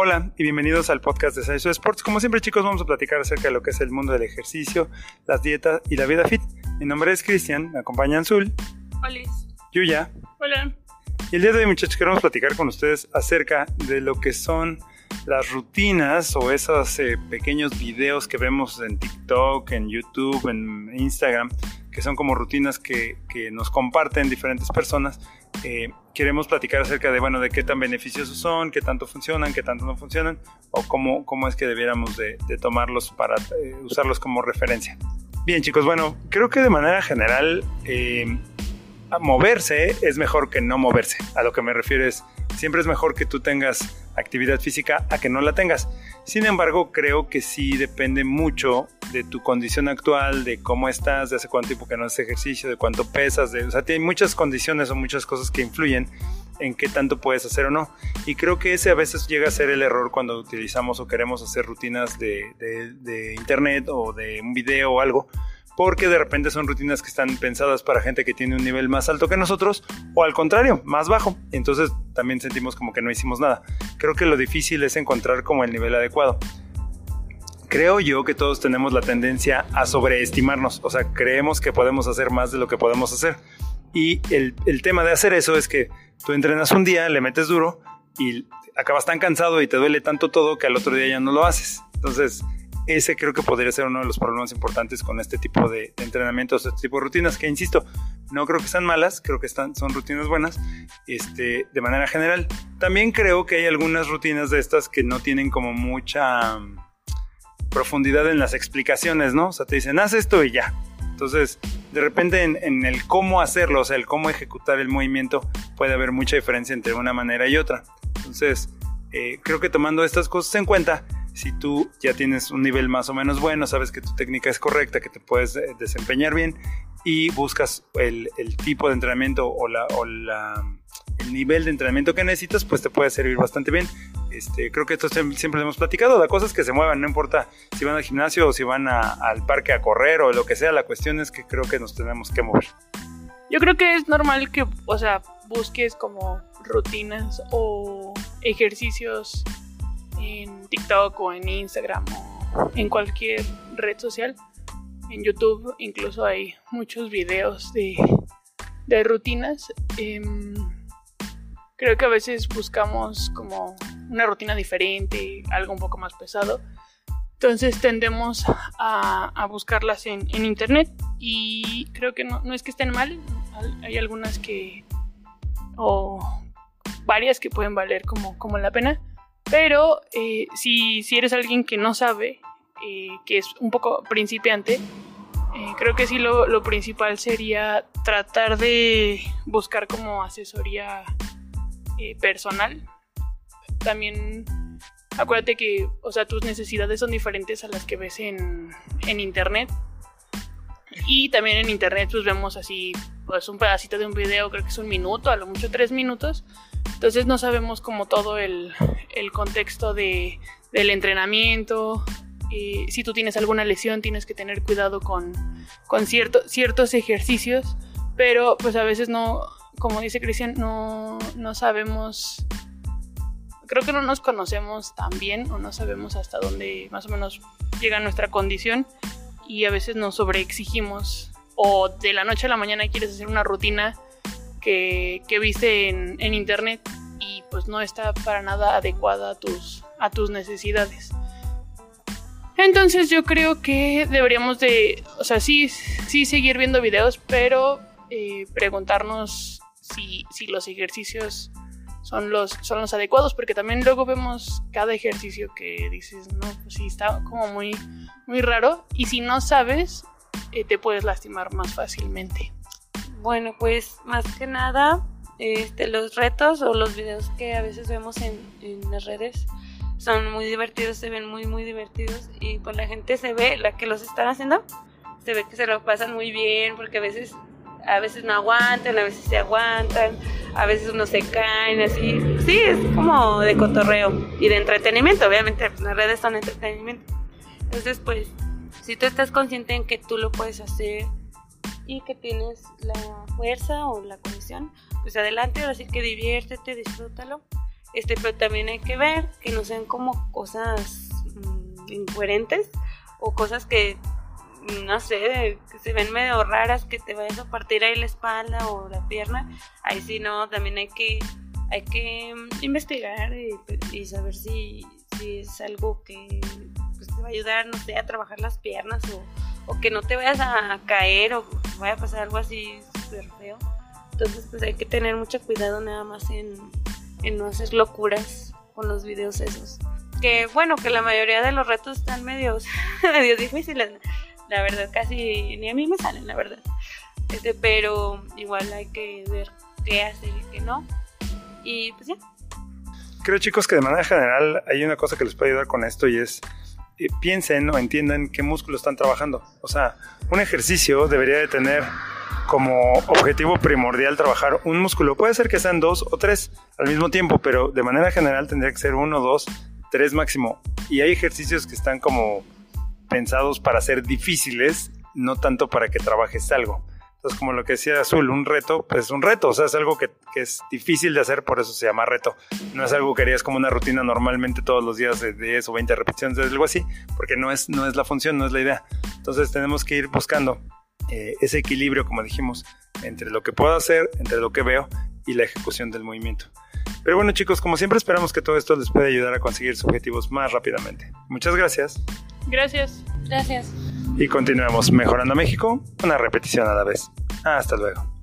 Hola y bienvenidos al podcast de Saiso Sports. Como siempre chicos vamos a platicar acerca de lo que es el mundo del ejercicio, las dietas y la vida fit. Mi nombre es Cristian, me acompaña Azul. Hola. Yuya. Hola. Y el día de hoy muchachos queremos platicar con ustedes acerca de lo que son las rutinas o esos eh, pequeños videos que vemos en TikTok, en YouTube, en Instagram, que son como rutinas que, que nos comparten diferentes personas. Eh, queremos platicar acerca de, bueno, de qué tan beneficiosos son, qué tanto funcionan, qué tanto no funcionan, o cómo, cómo es que debiéramos de, tomarlos para eh, usarlos como referencia. Bien chicos, bueno, creo que de manera general moverse es mejor que no moverse. A lo que me refiero es, siempre es mejor que tú tengas actividad física a que no la tengas. Sin embargo, creo que sí depende mucho de tu condición actual, de cómo estás, de hace cuánto tiempo que no haces ejercicio, de cuánto pesas, de, o sea, hay muchas condiciones o muchas cosas que influyen en qué tanto puedes hacer o no. Y creo que ese a veces llega a ser el error cuando utilizamos o queremos hacer rutinas de, de, internet o de un video o algo porque de repente son rutinas que están pensadas para gente que tiene un nivel más alto que nosotros o al contrario, más bajo. Entonces también sentimos como que no hicimos nada. Creo que lo difícil es encontrar como el nivel adecuado. Creo yo que todos tenemos la tendencia a sobreestimarnos, o sea, creemos que podemos hacer más de lo que podemos hacer. Y el, el tema de hacer eso es que tú entrenas un día, le metes duro y acabas tan cansado y te duele tanto todo que al otro día ya no lo haces. Entonces, ese creo que podría ser uno de los problemas importantes con este tipo de, entrenamientos, este tipo de rutinas, que insisto, no creo que sean malas, creo que están, son rutinas buenas, este, de manera general. También creo que hay algunas rutinas de estas que no tienen como mucha profundidad en las explicaciones, ¿no? O sea, te dicen, haz esto y ya. Entonces, de repente en, el cómo hacerlo, o sea, el cómo ejecutar el movimiento, puede haber mucha diferencia entre una manera y otra. Entonces, eh, creo que tomando estas cosas en cuenta, si tú ya tienes un nivel más o menos bueno, sabes que tu técnica es correcta, que te puedes eh, desempeñar bien y buscas el, tipo de entrenamiento o, el nivel de entrenamiento que necesitas, pues te puede servir bastante bien. Este, creo que esto siempre hemos platicado, la cosa es que se muevan, no importa si van al gimnasio o si van al parque a correr o lo que sea, la cuestión es que creo que nos tenemos que mover. Yo creo que es normal que, o sea, busques como rutinas o ejercicios en TikTok o en Instagram o en cualquier red social. En YouTube incluso hay muchos videos de, de rutinas. Em, creo que a veces buscamos como una rutina diferente, algo un poco más pesado. Entonces tendemos a, buscarlas en, en, internet y creo que no, no, es que estén mal, hay algunas que o varias que pueden valer como, como la pena, pero eh, si, si, eres alguien que no sabe, eh, que es un poco principiante, eh, creo que sí lo, lo, principal sería tratar de buscar como asesoría personal. También acuérdate que, o sea, tus necesidades son diferentes a las que ves en, en internet. Y también en internet pues vemos así pues un pedacito de un video, creo que es un minuto, a lo mucho tres minutos. Entonces no sabemos como todo el, el contexto de, del entrenamiento. si tú tienes alguna lesión, tienes que tener cuidado con, con cierto, ciertos ejercicios, pero pues a veces no, como dice Cristian, no, no sabemos, creo que no nos conocemos tan bien o no sabemos hasta dónde más o menos llega nuestra condición y a veces nos sobreexigimos o de la noche a la mañana quieres hacer una rutina que, que viste en, en, internet y pues no está para nada adecuada a tus, a tus necesidades. Entonces yo creo que deberíamos de, o sea, sí, sí seguir viendo videos, pero eh, preguntarnos si, si, los ejercicios son los, son los adecuados, porque también luego vemos cada ejercicio que dices, no, pues sí, está como muy, muy raro, y si no sabes, eh, te puedes lastimar más fácilmente. Bueno, pues más que nada, este, los retos o los videos que a veces vemos en, en, las redes son muy divertidos, se ven muy, muy divertidos y pues la gente se ve, la que los están haciendo, se ve que se lo pasan muy bien porque a veces, a veces no aguantan, a veces se aguantan, a veces uno se caen, así. Sí, es como de cotorreo y de entretenimiento, obviamente las redes son entretenimiento. Entonces, pues si tú estás consciente en que tú lo puedes hacer y que tienes la fuerza o la condición, pues adelante, así que diviértete, disfrútalo Este, pero también hay que ver que no sean como cosas mm, incoherentes o cosas que no sé, que se ven medio raras, que te vayas a partir ahí la espalda o la pierna, ahí sí no, también hay que, hay que mm, investigar y, saber si, si, es algo que pues, te va a ayudar, no sé, a trabajar las piernas o, o que no te vayas a caer o vaya a pasar algo así súper feo. Entonces pues hay que tener mucho cuidado nada más en, en no hacer locuras con los videos esos. Que bueno, que la mayoría de los retos están medios, medio difíciles la verdad casi ni a mí me salen, la verdad. Este, pero igual hay que ver qué hacer y qué no. Y pues ya. Creo chicos que de manera general hay una cosa que les puede ayudar con esto y es eh, piensen o entiendan qué músculos están trabajando. O sea, un ejercicio debería de tener como objetivo primordial trabajar un músculo. Puede ser que sean dos o tres al mismo tiempo, pero de manera general tendría que ser uno, dos, tres máximo. Y hay ejercicios que están como pensados para ser difíciles, no tanto para que trabajes algo. Entonces, como lo que decía Azul, un reto, pues un reto, o sea, es algo que, es difícil de hacer, por eso se llama reto. No es algo que harías como una rutina normalmente todos los días de 10 o 20 repeticiones, algo así, porque no es, no es la función, no es la idea. Entonces, tenemos que ir buscando eh, ese equilibrio, como dijimos, entre lo que puedo hacer, entre lo que veo y la ejecución del movimiento. Pero bueno chicos, como siempre esperamos que todo esto les pueda ayudar a conseguir sus objetivos más rápidamente. Muchas gracias. Gracias. Gracias. Y continuamos mejorando México, una repetición a la vez. Hasta luego.